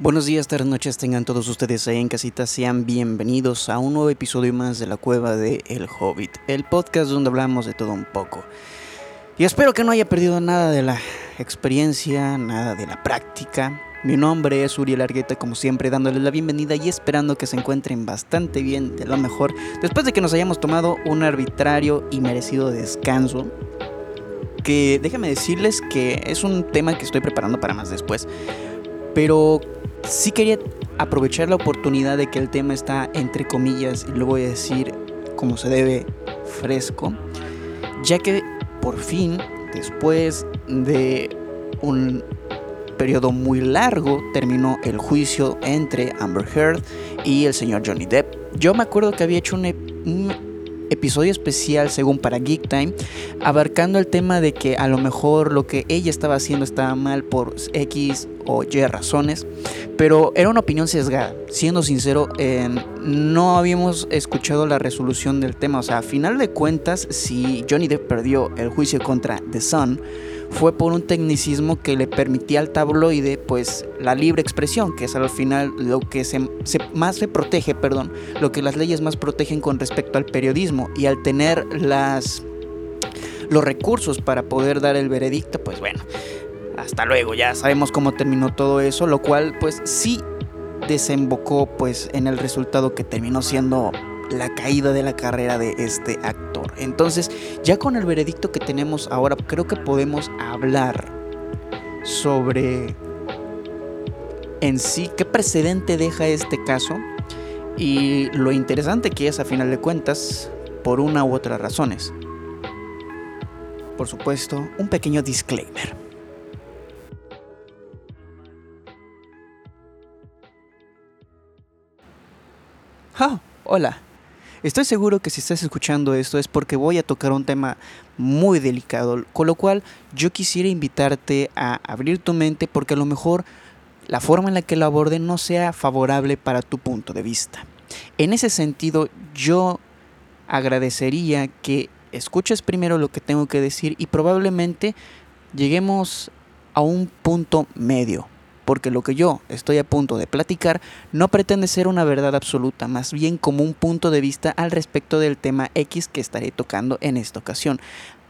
Buenos días, tardes, noches, tengan todos ustedes ahí en casita, sean bienvenidos a un nuevo episodio más de la cueva de El Hobbit, el podcast donde hablamos de todo un poco. Y espero que no haya perdido nada de la experiencia, nada de la práctica. Mi nombre es Uriel Argueta, como siempre, dándoles la bienvenida y esperando que se encuentren bastante bien, de lo mejor, después de que nos hayamos tomado un arbitrario y merecido descanso. Que déjame decirles que es un tema que estoy preparando para más después. Pero sí quería aprovechar la oportunidad de que el tema está entre comillas, y lo voy a decir como se debe, fresco, ya que por fin, después de un periodo muy largo, terminó el juicio entre Amber Heard y el señor Johnny Depp. Yo me acuerdo que había hecho un, un episodio especial según para Geek Time, abarcando el tema de que a lo mejor lo que ella estaba haciendo estaba mal por X o Y razones, pero era una opinión sesgada. Siendo sincero, no habíamos escuchado la resolución del tema. O sea, a final de cuentas, si Johnny Depp perdió el juicio contra The Sun, fue por un tecnicismo que le permitía al tabloide pues la libre expresión, que es al final lo que se, más se protege, perdón, lo que las leyes más protegen con respecto al periodismo. Y al tener las los recursos para poder dar el veredicto, pues bueno, hasta luego, ya sabemos cómo terminó todo eso, lo cual pues sí desembocó pues en el resultado que terminó siendo la caída de la carrera de este actor. Entonces, ya con el veredicto que tenemos ahora, creo que podemos hablar sobre en sí qué precedente deja este caso y lo interesante que es a final de cuentas por una u otra razones. Por supuesto, un pequeño disclaimer. Oh, hola. Estoy seguro que si estás escuchando esto es porque voy a tocar un tema muy delicado, con lo cual yo quisiera invitarte a abrir tu mente porque a lo mejor la forma en la que lo aborde no sea favorable para tu punto de vista. En ese sentido, yo agradecería que escuches primero lo que tengo que decir y probablemente lleguemos a un punto medio porque lo que yo estoy a punto de platicar no pretende ser una verdad absoluta, más bien como un punto de vista al respecto del tema X que estaré tocando en esta ocasión.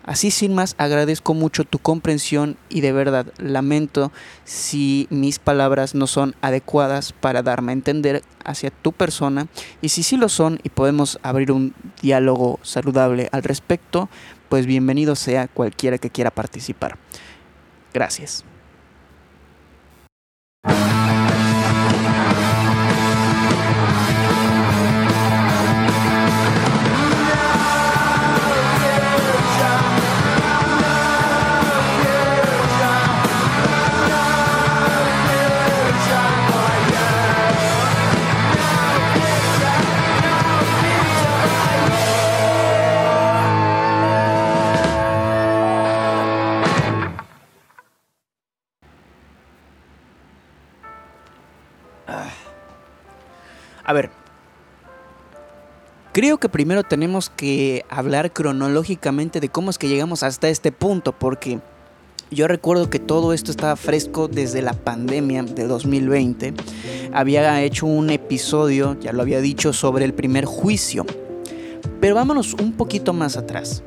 Así sin más, agradezco mucho tu comprensión y de verdad lamento si mis palabras no son adecuadas para darme a entender hacia tu persona y si sí lo son y podemos abrir un diálogo saludable al respecto, pues bienvenido sea cualquiera que quiera participar. Gracias. A ver, creo que primero tenemos que hablar cronológicamente de cómo es que llegamos hasta este punto, porque yo recuerdo que todo esto estaba fresco desde la pandemia de 2020. Había hecho un episodio, ya lo había dicho, sobre el primer juicio. Pero vámonos un poquito más atrás.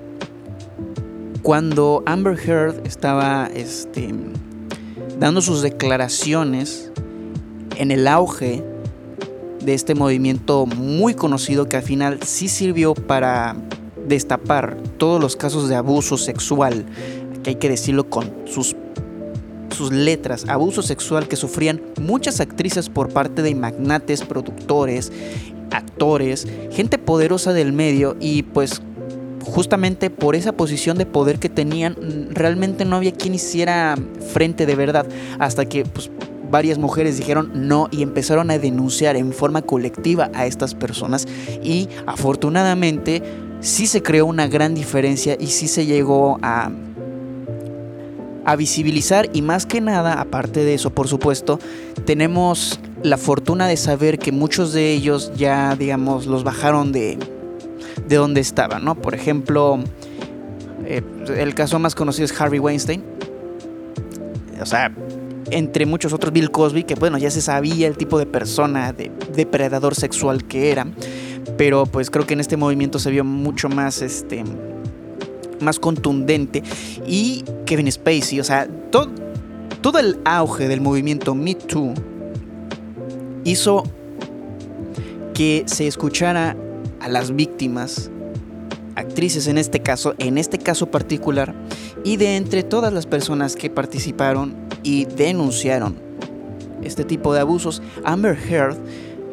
Cuando Amber Heard estaba este, dando sus declaraciones en el auge de este movimiento muy conocido que al final sí sirvió para destapar todos los casos de abuso sexual, que hay que decirlo con sus, sus letras, abuso sexual que sufrían muchas actrices por parte de magnates, productores, actores, gente poderosa del medio y pues justamente por esa posición de poder que tenían, realmente no había quien hiciera frente de verdad, hasta que pues, varias mujeres dijeron no y empezaron a denunciar en forma colectiva a estas personas y afortunadamente sí se creó una gran diferencia y sí se llegó a a visibilizar y más que nada, aparte de eso, por supuesto, tenemos la fortuna de saber que muchos de ellos ya, digamos, los bajaron de, de donde estaban, ¿no? Por ejemplo, eh, el caso más conocido es Harvey Weinstein. O sea, entre muchos otros Bill Cosby, que bueno, ya se sabía el tipo de persona, de depredador sexual que era, pero pues creo que en este movimiento se vio mucho más, este, más contundente. Y Kevin Spacey, o sea, todo, todo el auge del movimiento Me Too hizo que se escuchara a las víctimas, actrices en este caso, en este caso particular, y de entre todas las personas que participaron y denunciaron este tipo de abusos, Amber Heard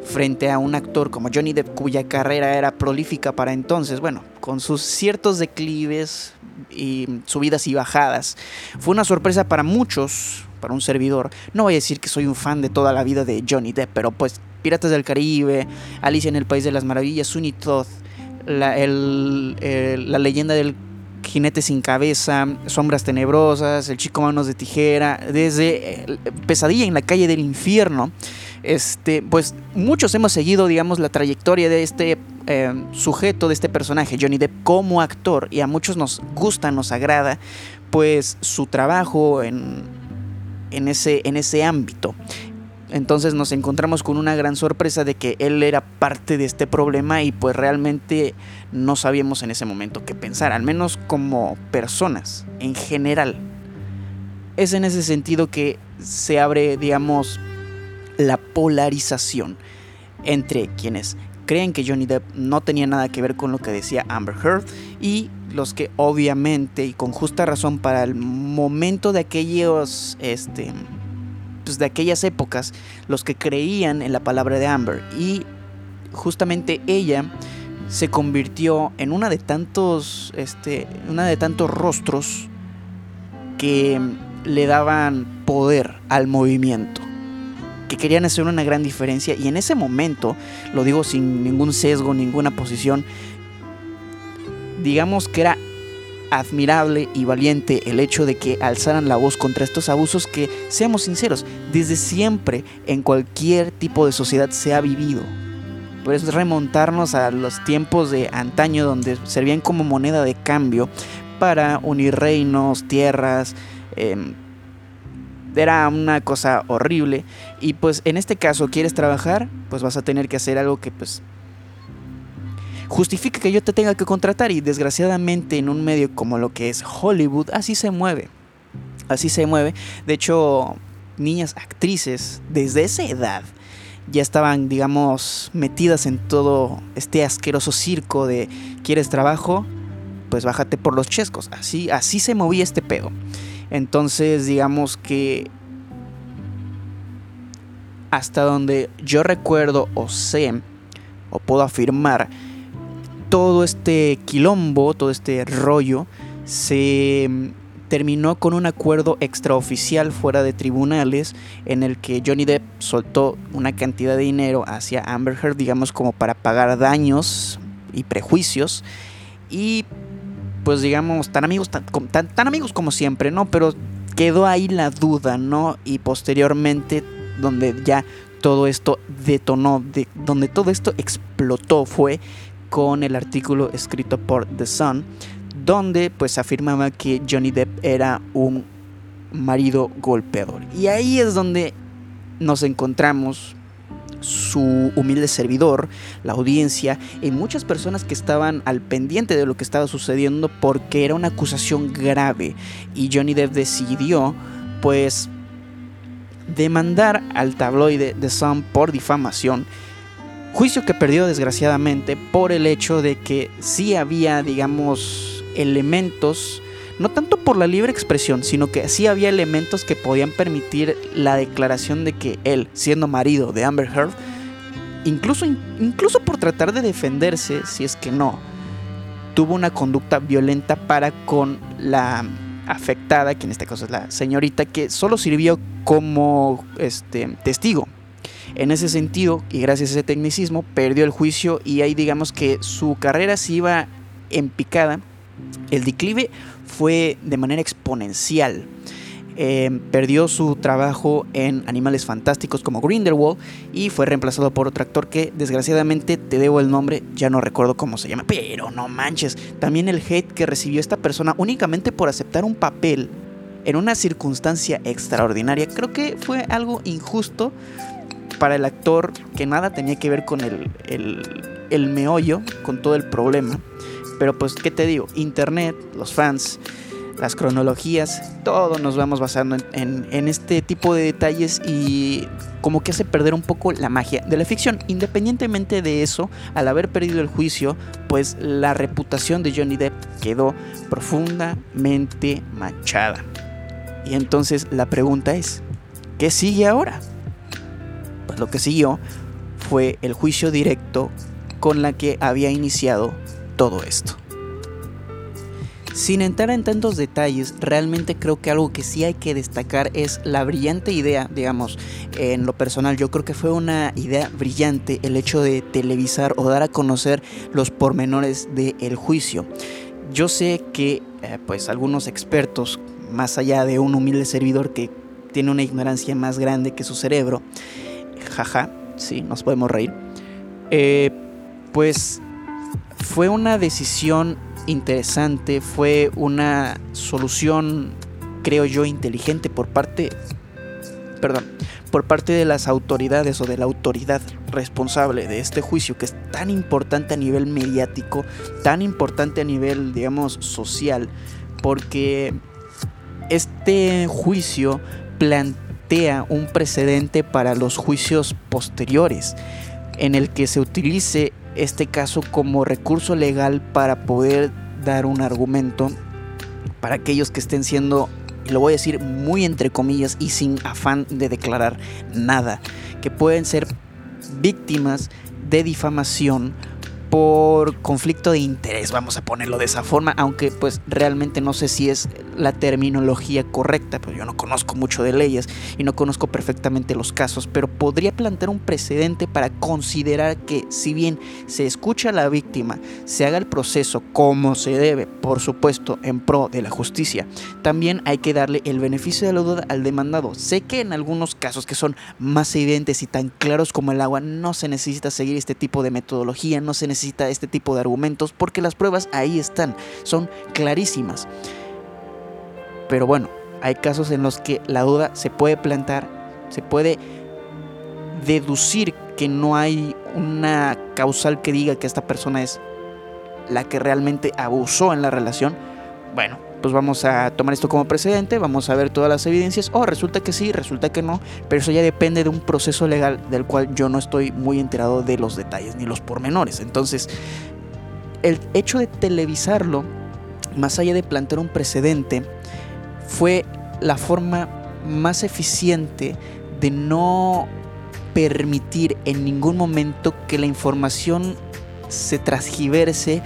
frente a un actor como Johnny Depp cuya carrera era prolífica para entonces, bueno, con sus ciertos declives y subidas y bajadas. Fue una sorpresa para muchos, para un servidor. No voy a decir que soy un fan de toda la vida de Johnny Depp, pero pues Piratas del Caribe, Alicia en el País de las Maravillas, Sunny Todd, la, la leyenda del Jinete sin cabeza, Sombras tenebrosas, El chico manos de tijera, desde eh, Pesadilla en la calle del infierno. Este, pues muchos hemos seguido, digamos, la trayectoria de este eh, sujeto, de este personaje, Johnny Depp, como actor, y a muchos nos gusta, nos agrada, pues su trabajo en, en, ese, en ese ámbito. Entonces nos encontramos con una gran sorpresa de que él era parte de este problema y pues realmente no sabíamos en ese momento qué pensar, al menos como personas en general. Es en ese sentido que se abre, digamos, la polarización entre quienes creen que Johnny Depp no tenía nada que ver con lo que decía Amber Heard y los que obviamente y con justa razón para el momento de aquellos este de aquellas épocas los que creían en la palabra de Amber. Y justamente ella se convirtió en una de tantos este una de tantos rostros que le daban poder al movimiento que querían hacer una gran diferencia. Y en ese momento, lo digo sin ningún sesgo, ninguna posición, digamos que era admirable y valiente el hecho de que alzaran la voz contra estos abusos que, seamos sinceros, desde siempre en cualquier tipo de sociedad se ha vivido. Por remontarnos a los tiempos de antaño donde servían como moneda de cambio para unir reinos, tierras, eh, era una cosa horrible. Y pues en este caso, ¿quieres trabajar? Pues vas a tener que hacer algo que pues justifique que yo te tenga que contratar. Y desgraciadamente en un medio como lo que es Hollywood, así se mueve. Así se mueve. De hecho, niñas actrices desde esa edad ya estaban, digamos, metidas en todo este asqueroso circo de ¿quieres trabajo? Pues bájate por los chescos. Así, así se movía este pedo. Entonces, digamos que hasta donde yo recuerdo o sé o puedo afirmar, todo este quilombo, todo este rollo se terminó con un acuerdo extraoficial fuera de tribunales en el que Johnny Depp soltó una cantidad de dinero hacia Amber Heard, digamos como para pagar daños y prejuicios y pues digamos, tan amigos, tan, amigos como siempre, ¿no? Pero quedó ahí la duda, ¿no? Y posteriormente, donde ya todo esto detonó, de, donde todo esto explotó fue con el artículo escrito por The Sun, donde pues afirmaba que Johnny Depp era un marido golpeador. Y ahí es donde nos encontramos su humilde servidor, la audiencia y muchas personas que estaban al pendiente de lo que estaba sucediendo porque era una acusación grave y Johnny Depp decidió pues demandar al tabloide The Sun por difamación juicio que perdió desgraciadamente por el hecho de que sí había digamos elementos no tanto por la libre expresión, sino que sí había elementos que podían permitir la declaración de que él, siendo marido de Amber Heard, incluso, incluso por tratar de defenderse, si es que no, tuvo una conducta violenta para con la afectada, que en este caso es la señorita, que solo sirvió como este, testigo. En ese sentido, y gracias a ese tecnicismo, perdió el juicio y ahí digamos que su carrera se iba en picada. El declive fue de manera exponencial. Em, perdió su trabajo en Animales Fantásticos como Grindelwald y fue reemplazado por otro actor que desgraciadamente te debo el nombre, ya no recuerdo cómo se llama, pero no manches, también el hate que recibió esta persona únicamente por aceptar un papel en una circunstancia extraordinaria. Creo que fue algo injusto para el actor que nada tenía que ver con el, el, meollo, con todo el problema. Pero pues, ¿qué te digo? Internet, los fans, las cronologías, todo nos vamos basando en, en, este tipo de detalles y como que hace perder un poco la magia de la ficción. Independientemente de eso, al haber perdido el juicio, pues la reputación de Johnny Depp quedó profundamente manchada. Y entonces la pregunta es, ¿qué sigue ahora? Lo que siguió fue el juicio directo con la que había iniciado todo esto. Sin entrar en tantos detalles, realmente creo que algo que sí hay que destacar es la brillante idea, digamos, en lo personal, yo creo que fue una idea brillante el hecho de televisar o dar a conocer los pormenores del juicio. Yo sé que eh, pues algunos expertos, más allá de un humilde servidor que tiene una ignorancia más grande que su cerebro, jaja, sí, nos podemos reír, eh, pues fue una decisión interesante, fue una solución, creo yo, inteligente por parte, perdón, por parte de las autoridades o de la autoridad responsable de este juicio que es tan importante a nivel mediático, tan importante a nivel, digamos, social, porque este juicio plantea un precedente para los juicios posteriores en el que se utilice este caso como recurso legal para poder dar un argumento para aquellos que estén siendo, lo voy a decir muy entre comillas y sin afán de declarar nada, que pueden ser víctimas de difamación por conflicto de interés, vamos a ponerlo de esa forma, aunque pues realmente no sé si es la terminología correcta, pues yo no conozco mucho de leyes y no conozco perfectamente los casos, pero podría plantear un precedente para considerar que si bien se escucha a la víctima, se haga el proceso como se debe, por supuesto, en pro de la justicia, también hay que darle el beneficio de la duda al demandado. Sé que en algunos casos que son más evidentes y tan claros como el agua, no se necesita seguir este tipo de metodología, no se necesita necesita este tipo de argumentos porque las pruebas ahí están, son clarísimas. Pero bueno, hay casos en los que la duda se puede plantar, se puede deducir que no hay una causal que diga que esta persona es la que realmente abusó en la relación. Bueno, pues vamos a tomar esto como precedente, vamos a ver todas las evidencias, o resulta que sí, resulta que no, pero eso ya depende de un proceso legal del cual yo no estoy muy enterado de los detalles ni los pormenores. Entonces, el hecho de televisarlo, más allá de plantear un precedente, fue la forma más eficiente de no permitir en ningún momento que la información se transgiverse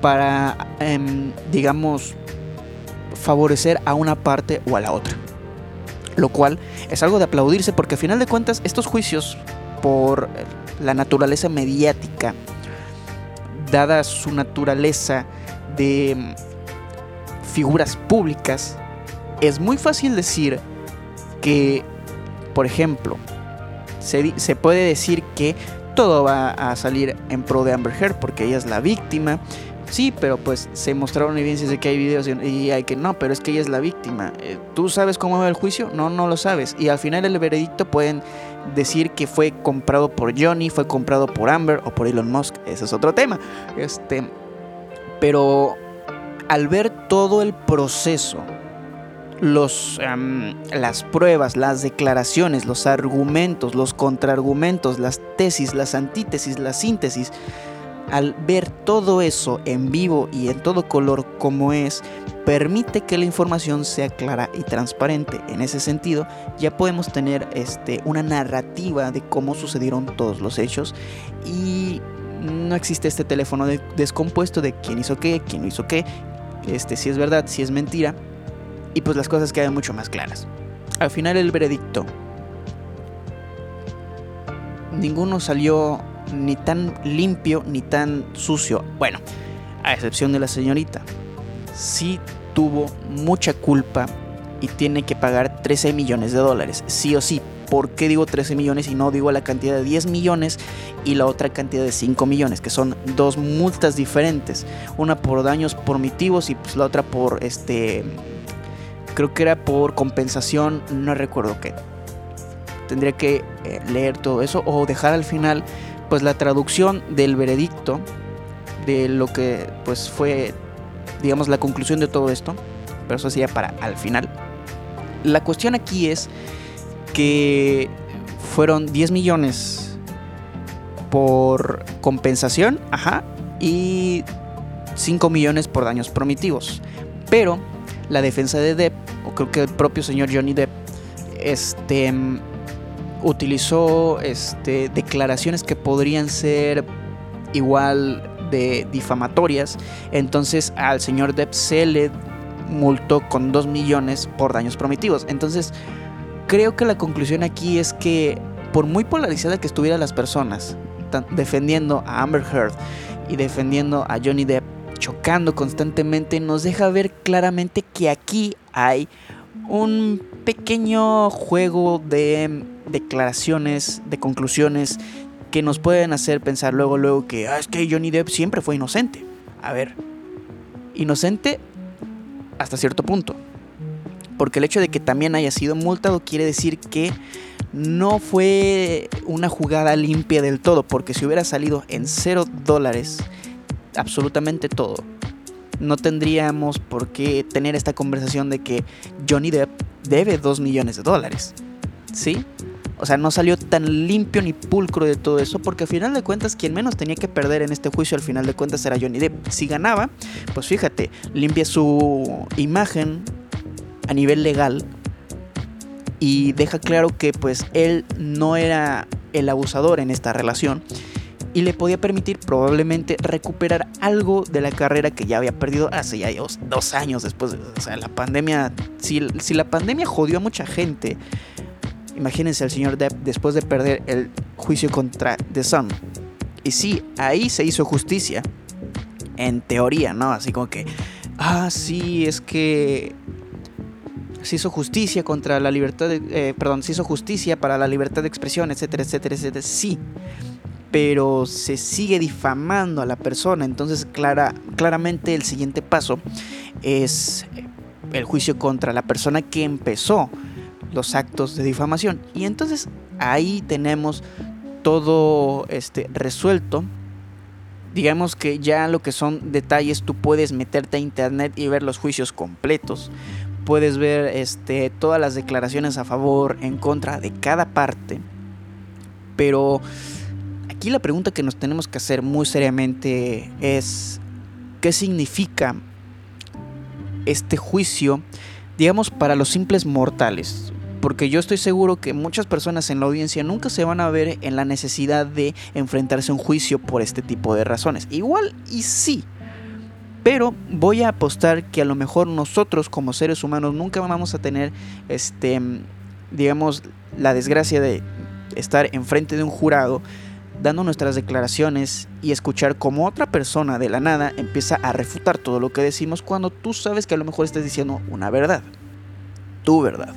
para, em, digamos, favorecer a una parte o a la otra. Lo cual es algo de aplaudirse porque al final de cuentas estos juicios por la naturaleza mediática, dada su naturaleza de mm, figuras públicas, es muy fácil decir que, por ejemplo, se, se, puede decir que todo va a salir en pro de Amber Heard porque ella es la víctima Sí, pero pues se mostraron evidencias de que hay videos y hay que no, pero es que ella es la víctima. Eh, ¿Tú sabes cómo va el juicio? No, no lo sabes. Y al final el veredicto pueden decir que fue comprado por Johnny, fue comprado por Amber o por Elon Musk. Ese es otro tema. Este, pero al ver todo el proceso, los, las pruebas, las declaraciones, los argumentos, los contraargumentos, las tesis, las antítesis, la síntesis, al ver todo eso en vivo y en todo color como es, permite que la información sea clara y transparente. En ese sentido, ya podemos tener este, una narrativa de cómo sucedieron todos los hechos y no existe este teléfono descompuesto de quién hizo qué, quién hizo qué, este, si es verdad, si es mentira, y pues las cosas quedan mucho más claras. Al final el veredicto. Ninguno salió ni tan limpio ni tan sucio. Bueno, a excepción de la señorita. Sí tuvo mucha culpa y tiene que pagar 13 millones de dólares, sí o sí. ¿Por qué digo 13 millones y no digo la cantidad de 10 millones y la otra cantidad de 5 millones? Que son dos multas diferentes. Una por daños primitivos y pues la otra por este Creo que era por compensación, no recuerdo qué. Tendría que eh, leer todo eso o dejar al final pues la traducción del veredicto de lo que pues fue digamos la conclusión de todo esto, pero eso sería para al final. La cuestión aquí es que fueron 10 millones por compensación, ajá, y 5 millones por daños primitivos. Pero la defensa de Depp, o creo que el propio señor Johnny Depp, este, utilizó este, declaraciones que podrían ser igual de difamatorias. Entonces al señor Depp se le multó con 2 millones por daños primitivos. Entonces creo que la conclusión aquí es que por muy polarizada que estuvieran las personas defendiendo a Amber Heard y defendiendo a Johnny Depp, chocando constantemente, nos deja ver claramente que aquí hay un pequeño juego de declaraciones, de conclusiones que nos pueden hacer pensar luego, luego que ah, es que Johnny Depp siempre fue inocente. A ver, inocente hasta cierto punto. Porque el hecho de que también haya sido multado quiere decir que no fue una jugada limpia del todo. Porque si hubiera salido en cero dólares, absolutamente todo. No tendríamos por qué tener esta conversación de que Johnny Depp debe 2 millones de dólares. ¿Sí? O sea, no salió tan limpio ni pulcro de todo eso, porque al final de cuentas quien menos tenía que perder en este juicio al final de cuentas era Johnny Depp. Si ganaba, pues fíjate, limpia su imagen a nivel legal y deja claro que pues él no era el abusador en esta relación y le podía permitir probablemente recuperar algo de la carrera que ya había perdido hace ya dos, años después. O sea, la pandemia, si, si, la pandemia jodió a mucha gente, imagínense al señor Depp después de perder el juicio contra The Sun. Y sí, ahí se hizo justicia, en teoría, ¿no? Así como que, ah, sí, es que se hizo justicia contra la libertad, de, eh, perdón, se hizo justicia para la libertad de expresión, etcétera, etcétera, etcétera. Sí, pero se sigue difamando a la persona. Entonces, clara, claramente el siguiente paso es el juicio contra la persona que empezó los actos de difamación. Y entonces ahí tenemos todo este resuelto. Digamos que ya lo que son detalles, tú puedes meterte a internet y ver los juicios completos. Puedes ver este, todas las declaraciones a favor, en contra de cada parte. Pero aquí la pregunta que nos tenemos que hacer muy seriamente es, ¿qué significa este juicio, digamos, para los simples mortales? Porque yo estoy seguro que muchas personas en la audiencia nunca se van a ver en la necesidad de enfrentarse a un juicio por este tipo de razones. Igual y sí. Pero voy a apostar que a lo mejor nosotros como seres humanos nunca vamos a tener este digamos la desgracia de estar enfrente de un jurado dando nuestras declaraciones y escuchar como otra persona de la nada empieza a refutar todo lo que decimos cuando tú sabes que a lo mejor estás diciendo una verdad. Tu verdad.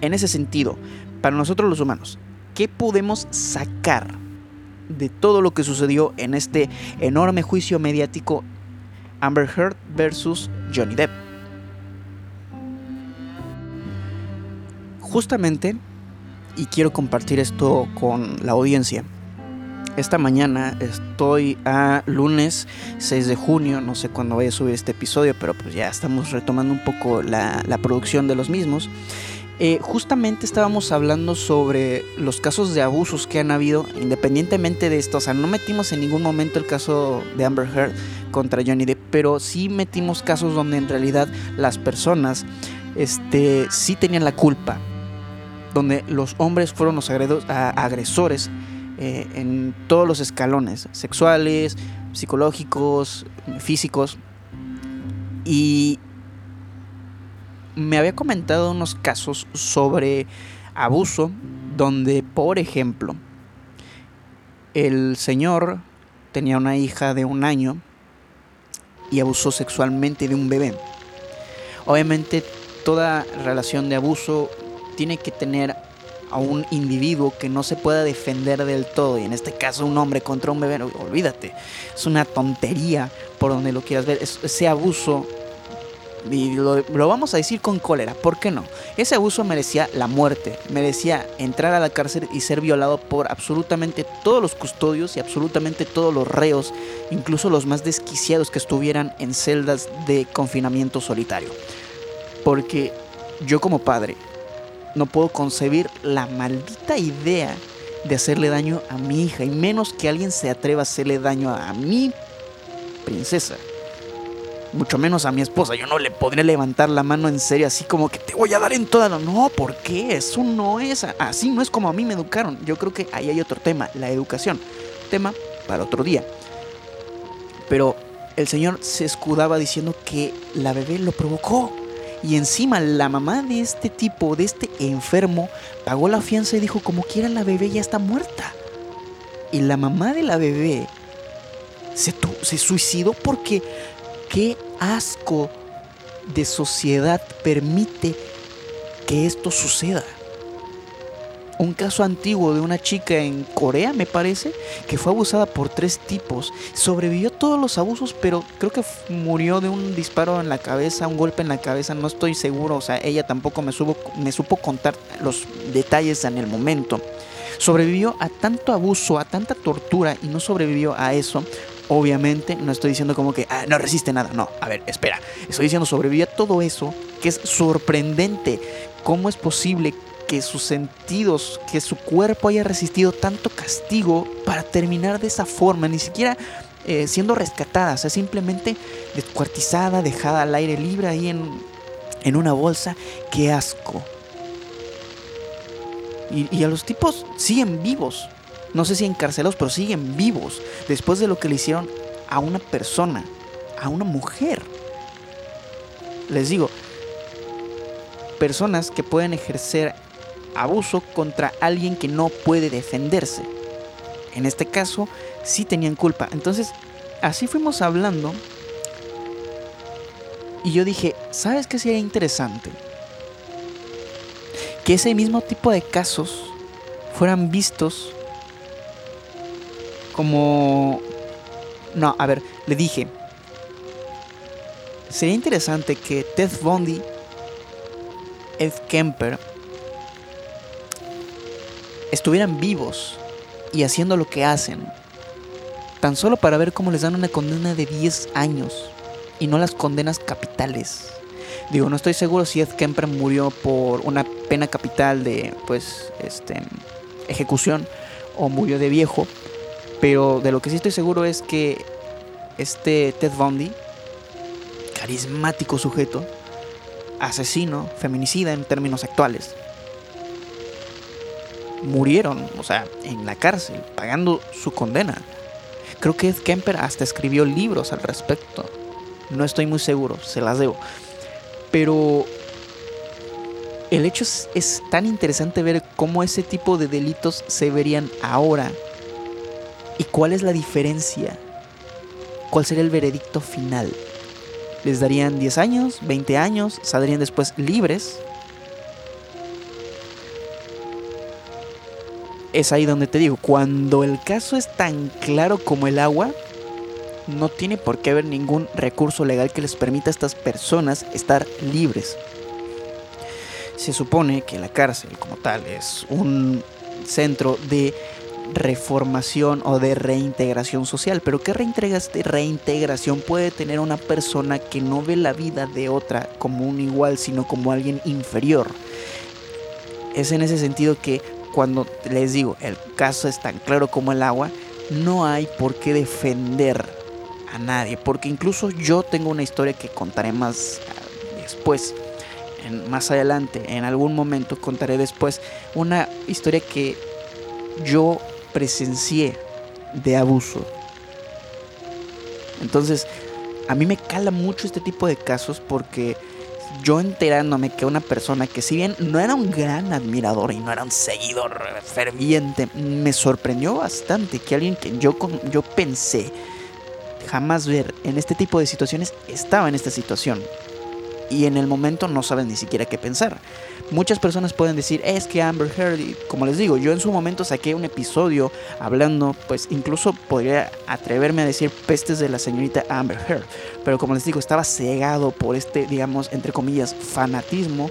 En ese sentido, para nosotros los humanos, ¿qué podemos sacar de todo lo que sucedió en este enorme juicio mediático Amber Heard versus Johnny Depp? Justamente, y quiero compartir esto con la audiencia, esta mañana estoy a lunes 6 de junio, no sé cuándo vaya a subir este episodio, pero pues ya estamos retomando un poco la, producción de los mismos. Eh, justamente estábamos hablando sobre los casos de abusos que han habido, independientemente de esto. O sea, no metimos en ningún momento el caso de Amber Heard contra Johnny Depp, pero sí metimos casos donde en realidad las personas este, sí tenían la culpa, donde los hombres fueron los agresores eh, en todos los escalones, sexuales, psicológicos, físicos. Y me había comentado unos casos sobre abuso donde, por ejemplo, el señor tenía una hija de un año y abusó sexualmente de un bebé. Obviamente toda relación de abuso tiene que tener a un individuo que no se pueda defender del todo, y en este caso un hombre contra un bebé, olvídate, es una tontería por donde lo quieras ver, ese abuso Y lo, lo, vamos a decir con cólera, ¿por qué no? Ese abuso merecía la muerte, merecía entrar a la cárcel y ser violado por absolutamente todos los custodios y absolutamente todos los reos, incluso los más desquiciados que estuvieran en celdas de confinamiento solitario. Porque yo como padre no puedo concebir la maldita idea de hacerle daño a mi hija, y menos que alguien se atreva a hacerle daño a mi princesa. Mucho menos a mi esposa. Yo no le podré levantar la mano en serio así como que te voy a dar en toda la... No, ¿por qué? Eso no es... Así no es como a mí me educaron. Yo creo que ahí hay otro tema, la educación. Tema para otro día. Pero el señor se escudaba diciendo que la bebé lo provocó. Y encima la mamá de este tipo, de este enfermo, pagó la fianza y dijo, como quiera la bebé ya está muerta. Y la mamá de la bebé se, se suicidó porque qué asco de sociedad permite que esto suceda un caso antiguo de una chica en Corea, me parece, que fue abusada por tres tipos. Sobrevivió todos los abusos, pero creo que murió de un disparo en la cabeza, un golpe en la cabeza, no estoy seguro. O sea, ella tampoco me, me supo contar los detalles en el momento. Sobrevivió a tanto abuso, a tanta tortura y no sobrevivió a eso. Obviamente, no estoy diciendo como que ah, no resiste nada. No, a ver, espera. Estoy diciendo sobrevivió a todo eso, que es sorprendente. ¿Cómo es posible que sus sentidos, que su cuerpo haya resistido tanto castigo para terminar de esa forma, ni siquiera eh, siendo rescatada, o sea, simplemente descuartizada, dejada al aire libre ahí en, en una bolsa, qué asco. Y, y, a los tipos siguen vivos, no sé si encarcelados, pero siguen vivos después de lo que le hicieron a una persona, a una mujer. Les digo, personas que pueden ejercer abuso contra alguien que no puede defenderse. En este caso, sí tenían culpa. Entonces, así fuimos hablando. Y yo dije, ¿sabes qué sería interesante? Que ese mismo tipo de casos fueran vistos como... No, a ver, le dije, sería interesante que Ted Bundy, Ed Kemper, estuvieran vivos y haciendo lo que hacen, tan solo para ver cómo les dan una condena de 10 años y no las condenas capitales. Digo, no estoy seguro si Ed Kemper murió por una pena capital de, pues, este, ejecución o murió de viejo, pero de lo que sí estoy seguro es que este Ted Bundy, carismático sujeto, asesino, feminicida en términos actuales, murieron, o sea, en la cárcel, pagando su condena. Creo que Ed Kemper hasta escribió libros al respecto. No estoy muy seguro, se las debo. Pero el hecho es, es, tan interesante ver cómo ese tipo de delitos se verían ahora. ¿Y cuál es la diferencia? ¿Cuál sería el veredicto final? ¿Les darían 10 años, 20 años? ¿Saldrían después libres? Es ahí donde te digo, cuando el caso es tan claro como el agua, no tiene por qué haber ningún recurso legal que les permita a estas personas estar libres. Se supone que la cárcel como tal es un centro de reformación o de reintegración social. Pero ¿qué reintegración puede tener una persona que no ve la vida de otra como un igual, sino como alguien inferior? Es en ese sentido que cuando les digo, el caso es tan claro como el agua, no hay por qué defender a nadie, porque incluso yo tengo una historia que contaré más ah, después, más adelante, en algún momento contaré después, una historia que yo presencié de abuso. Entonces, a mí me cala mucho este tipo de casos porque yo enterándome que una persona que si bien no era un gran admirador y no era un seguidor ferviente, me sorprendió bastante que alguien que yo, yo pensé jamás ver en este tipo de situaciones estaba en esta situación. Y en el momento no sabes ni siquiera qué pensar. Muchas personas pueden decir, es que Amber Heard, como les digo, yo en su momento saqué un episodio hablando, pues incluso podría atreverme a decir pestes de la señorita Amber Heard, pero como les digo, estaba cegado por este, digamos, entre comillas, fanatismo,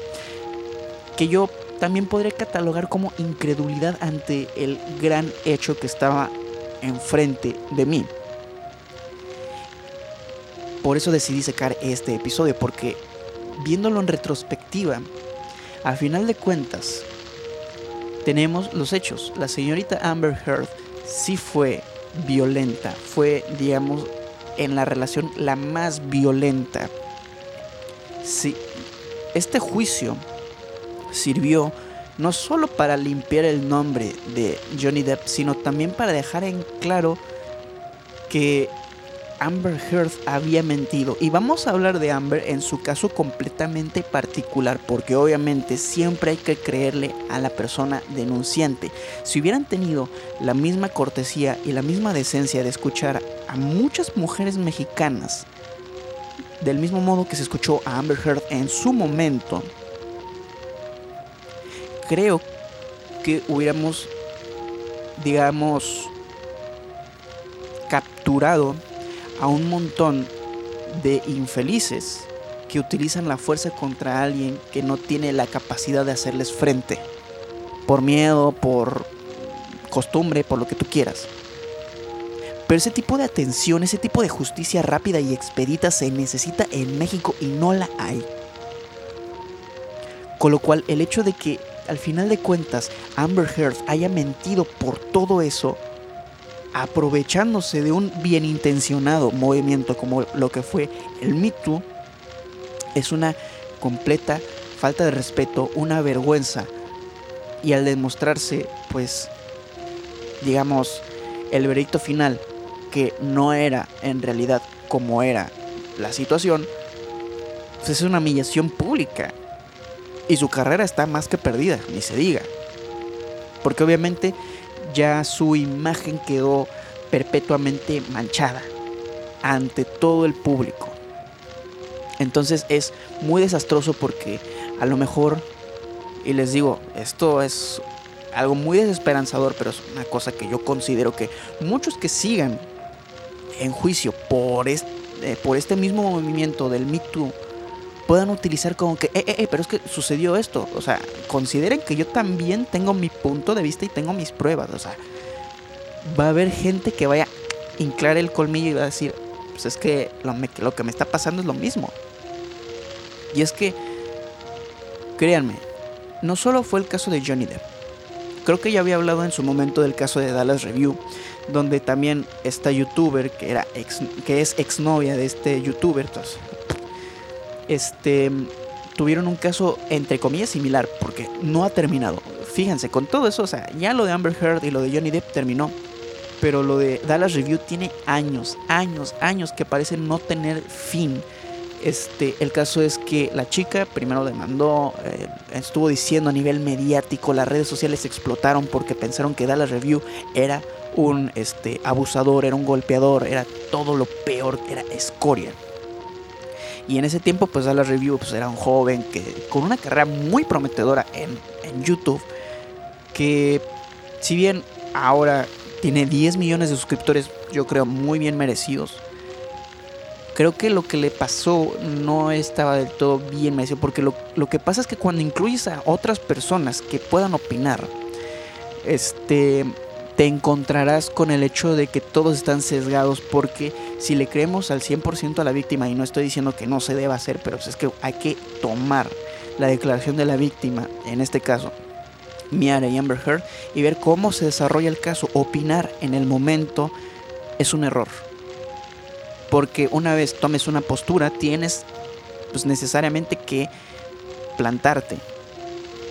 que yo también podría catalogar como incredulidad ante el gran hecho que estaba enfrente de mí. Por eso decidí sacar este episodio, porque viéndolo en retrospectiva, al final de cuentas, tenemos los hechos. La señorita Amber Heard sí fue violenta, fue, digamos, en la relación la más violenta. Sí, este juicio sirvió no solo para limpiar el nombre de Johnny Depp, sino también para dejar en claro que Amber Heard había mentido. Y vamos a hablar de Amber en su caso completamente particular, porque obviamente siempre hay que creerle a la persona denunciante. Si hubieran tenido la misma cortesía y la misma decencia de escuchar a muchas mujeres mexicanas, del mismo modo que se escuchó a Amber Heard en su momento, creo que hubiéramos, digamos, capturado a un montón de infelices que utilizan la fuerza contra alguien que no tiene la capacidad de hacerles frente. Por miedo, por costumbre, por lo que tú quieras. Pero ese tipo de atención, ese tipo de justicia rápida y expedita se necesita en México y no la hay. Con lo cual el hecho de que al final de cuentas Amber Heard haya mentido por todo eso aprovechándose de un bien intencionado movimiento como lo que fue el Me es una completa falta de respeto, una vergüenza. Y al demostrarse, pues, digamos, el veredicto final, que no era en realidad como era la situación, pues es una humillación pública. Y su carrera está más que perdida, ni se diga. Porque obviamente ya su imagen quedó perpetuamente manchada ante todo el público. Entonces es muy desastroso porque a lo mejor, y les digo, esto es algo muy desesperanzador, pero es una cosa que yo considero que muchos que sigan en juicio por este, por este mismo movimiento del Me Too puedan utilizar como que, eh, eh, eh, pero es que sucedió esto. O sea, consideren que yo también tengo mi punto de vista y tengo mis pruebas. O sea, va a haber gente que vaya a inflar el colmillo y va a decir, pues es que lo, lo que me está pasando es lo mismo. Y es que, créanme, no solo fue el caso de Johnny Depp. Creo que ya había hablado en su momento del caso de Dallas Review, donde también esta youtuber que era ex, que es exnovia de este youtuber, entonces, este, tuvieron un caso entre comillas similar, porque no ha terminado. Fíjense, con todo eso, o sea, ya lo de Amber Heard y lo de Johnny Depp terminó, pero lo de Dallas Review tiene años, años, años que parece no tener fin. Este, el caso es que la chica primero demandó, eh, estuvo diciendo a nivel mediático, las redes sociales explotaron porque pensaron que Dallas Review era un este, abusador, era un golpeador, era todo lo peor, era escoria. Y en ese tiempo, pues Dallas Review pues, era un joven que con una carrera muy prometedora en, en YouTube, que si bien ahora tiene 10 millones de suscriptores, yo creo muy bien merecidos. Creo que lo que le pasó no estaba del todo bien merecido, porque lo, lo que pasa es que cuando incluyes a otras personas que puedan opinar, este, te encontrarás con el hecho de que todos están sesgados porque si le creemos al 100% a la víctima, y no estoy diciendo que no se deba hacer, pero es que hay que tomar la declaración de la víctima, en este caso, Miara y Amber Heard, y ver cómo se desarrolla el caso. Opinar en el momento es un error. Porque una vez tomes una postura, tienes pues necesariamente que plantarte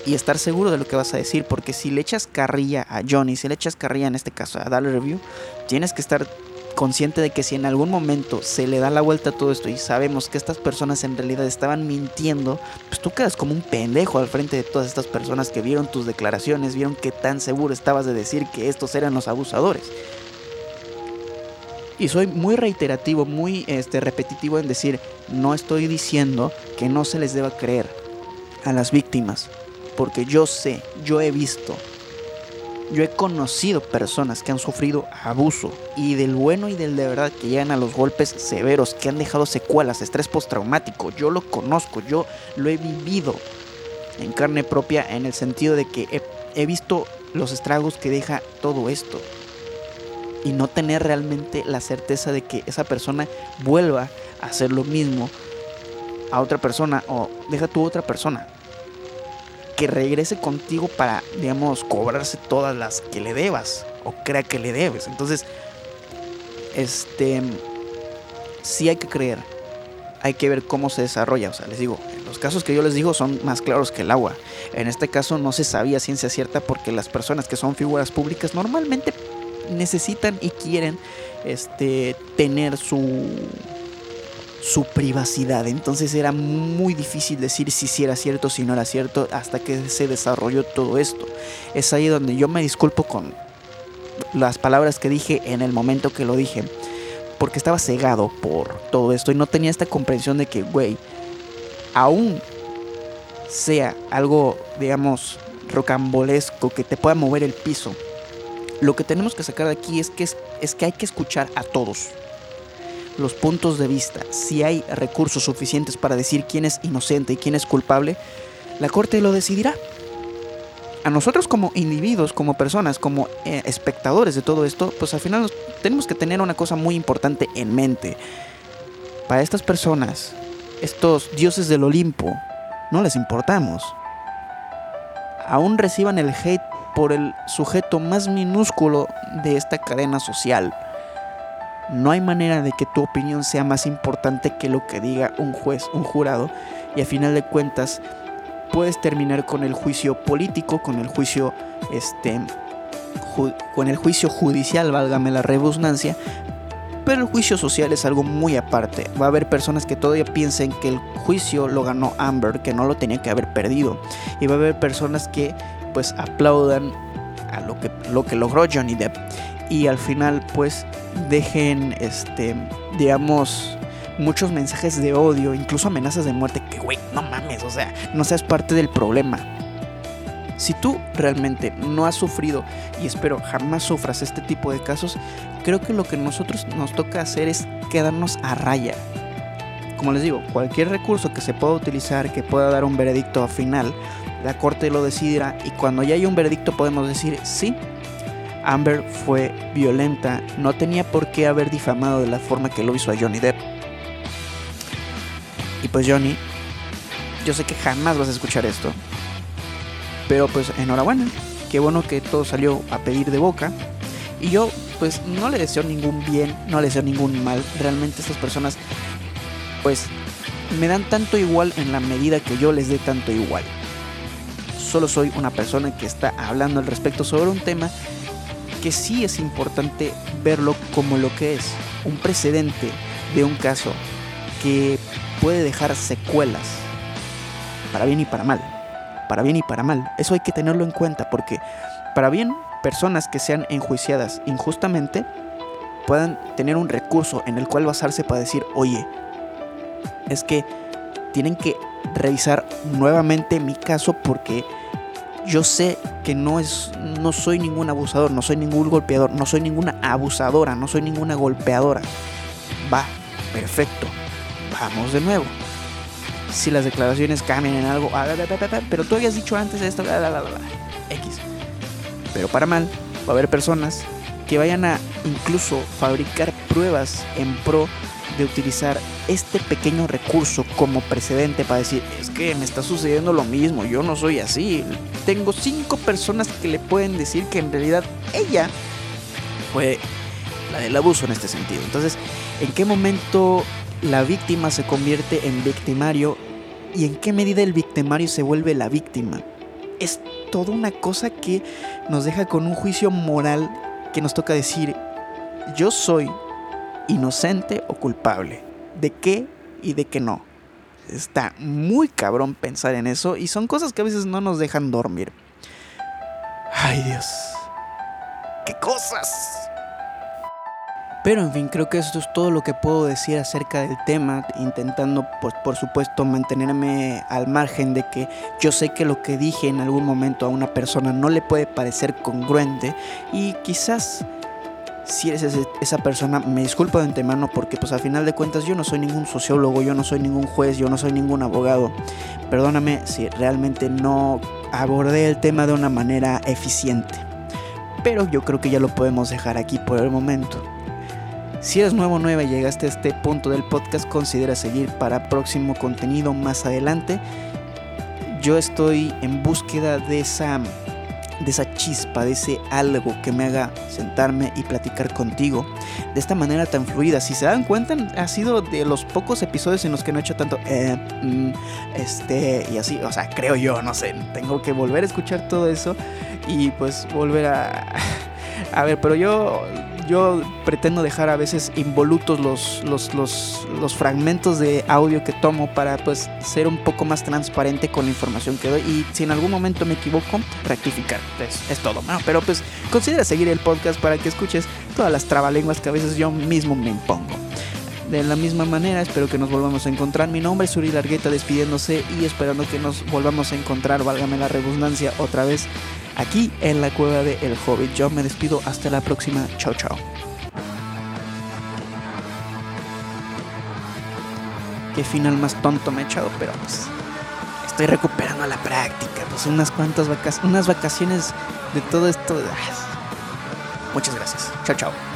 y estar seguro de lo que vas a decir, porque si le echas carrilla a Johnny, si le echas carrilla en este caso a Dollar Review, tienes que estar consciente de que si en algún momento se le da la vuelta a todo esto y sabemos que estas personas en realidad estaban mintiendo, pues tú quedas como un pendejo al frente de todas estas personas que vieron tus declaraciones, vieron que tan seguro estabas de decir que estos eran los abusadores. Y soy muy reiterativo, muy este, repetitivo en decir, no estoy diciendo que no se les deba creer a las víctimas, porque yo sé, yo he visto, yo he conocido personas que han sufrido abuso y del bueno y del de verdad que llegan a los golpes severos, que han dejado secuelas, estrés postraumático. Yo lo conozco, yo lo he vivido en carne propia en el sentido de que he, visto los estragos que deja todo esto y no tener realmente la certeza de que esa persona vuelva a hacer lo mismo a otra persona o deja tu otra persona que regrese contigo para, digamos, cobrarse todas las que le debas o crea que le debes. Entonces, este, sí hay que creer, hay que ver cómo se desarrolla. O sea, les digo, los casos que yo les digo son más claros que el agua. En este caso no se sabía ciencia cierta porque las personas que son figuras públicas normalmente necesitan y quieren este, tener su, su privacidad. Entonces era muy difícil decir si era cierto, si no era cierto, hasta que se desarrolló todo esto. Es ahí donde yo me disculpo con las palabras que dije en el momento que lo dije. Porque estaba cegado por todo esto y no tenía esta comprensión de que, güey, aún sea algo, digamos, rocambolesco, que te pueda mover el piso, lo que tenemos que sacar de aquí es que, es, que hay que escuchar a todos los puntos de vista. Si hay recursos suficientes para decir quién es inocente y quién es culpable, la Corte lo decidirá. A nosotros como individuos, como personas, como eh, espectadores de todo esto, pues al final tenemos que tener una cosa muy importante en mente. Para estas personas, estos dioses del Olimpo, no les importamos. Aún reciban el hate por el sujeto más minúsculo de esta cadena social. No hay manera de que tu opinión sea más importante que lo que diga un juez, un jurado, y a final de cuentas puedes terminar con el juicio político, con el juicio este con el juicio judicial, válgame la redundancia, pero el juicio social es algo muy aparte. Va a haber personas que todavía piensen que el juicio lo ganó Amber, que no lo tenía que haber perdido. Y va a haber personas que pues aplaudan a lo que, lo que logró Johnny Depp y al final pues dejen este digamos muchos mensajes de odio, incluso amenazas de muerte que güey, no mames, o sea, no seas parte del problema. Si tú realmente no has sufrido y espero jamás sufras este tipo de casos, creo que lo que nosotros nos toca hacer es quedarnos a raya. Como les digo, cualquier recurso que se pueda utilizar, que pueda dar un veredicto final, la corte lo decidirá y cuando ya hay un veredicto podemos decir sí, Amber fue violenta, no tenía por qué haber difamado de la forma que lo hizo a Johnny Depp. Y pues Johnny, yo sé que jamás vas a escuchar esto, pero pues enhorabuena, qué bueno que todo salió a pedir de boca. Y yo pues no le deseo ningún bien, no le deseo ningún mal. Realmente estas personas pues me dan tanto igual en la medida que yo les dé tanto igual solo soy una persona que está hablando al respecto sobre un tema que sí es importante verlo como lo que es, un precedente de un caso que puede dejar secuelas, para bien y para mal, para bien y para mal. Eso hay que tenerlo en cuenta porque para bien, personas que sean enjuiciadas injustamente puedan tener un recurso en el cual basarse para decir, oye, es que tienen que revisar nuevamente mi caso porque yo sé que no es no soy ningún abusador, no soy ningún golpeador, no soy ninguna abusadora, no soy ninguna golpeadora. Va, perfecto. Vamos de nuevo. Si las declaraciones cambian en algo, ah, pero tú habías dicho antes esto, X. Pero para mal, va a haber personas que vayan a incluso fabricar pruebas en pro de utilizar este pequeño recurso como precedente para decir, es que me está sucediendo lo mismo, yo no soy así. Tengo cinco personas que le pueden decir que en realidad ella fue la del abuso en este sentido. Entonces, ¿en qué momento la víctima se convierte en victimario y en qué medida el victimario se vuelve la víctima? Es toda una cosa que nos deja con un juicio moral que nos toca decir, yo soy inocente o culpable, de qué y de qué no. Está muy cabrón pensar en eso y son cosas que a veces no nos dejan dormir. Ay Dios, qué cosas. Pero en fin, creo que esto es todo lo que puedo decir acerca del tema, intentando pues por supuesto mantenerme al margen de que yo sé que lo que dije en algún momento a una persona no le puede parecer congruente y quizás si eres esa persona, me disculpo de antemano porque pues al final de cuentas yo no soy ningún sociólogo, yo no soy ningún juez, yo no soy ningún abogado. Perdóname si realmente no abordé el tema de una manera eficiente. Pero yo creo que ya lo podemos dejar aquí por el momento. Si eres nuevo o nueva y llegaste a este punto del podcast, considera seguir para próximo contenido más adelante. Yo estoy en búsqueda de esa de esa chispa, de ese algo que me haga sentarme y platicar contigo de esta manera tan fluida. Si se dan cuenta, ha sido de los pocos episodios en los que no he hecho tanto eh, mm, este y así, o sea, creo yo, no sé, tengo que volver a escuchar todo eso y pues volver a a ver, pero yo yo pretendo dejar a veces involutos los, los, los, los, fragmentos de audio que tomo para pues ser un poco más transparente con la información que doy y si en algún momento me equivoco, rectificar. Es, es todo. pero pues considera seguir el podcast para que escuches todas las trabalenguas que a veces yo mismo me impongo. De la misma manera, espero que nos volvamos a encontrar. Mi nombre es Uri Largueta despidiéndose y esperando que nos volvamos a encontrar, válgame la redundancia, otra vez aquí en la cueva de El Hobbit. Yo me despido hasta la próxima. Chao, chao. Qué final más tonto me he echado, pero pues estoy recuperando la práctica. Pues unas cuantas vacaciones, unas vacaciones de todo esto. Muchas gracias. Chao, chao.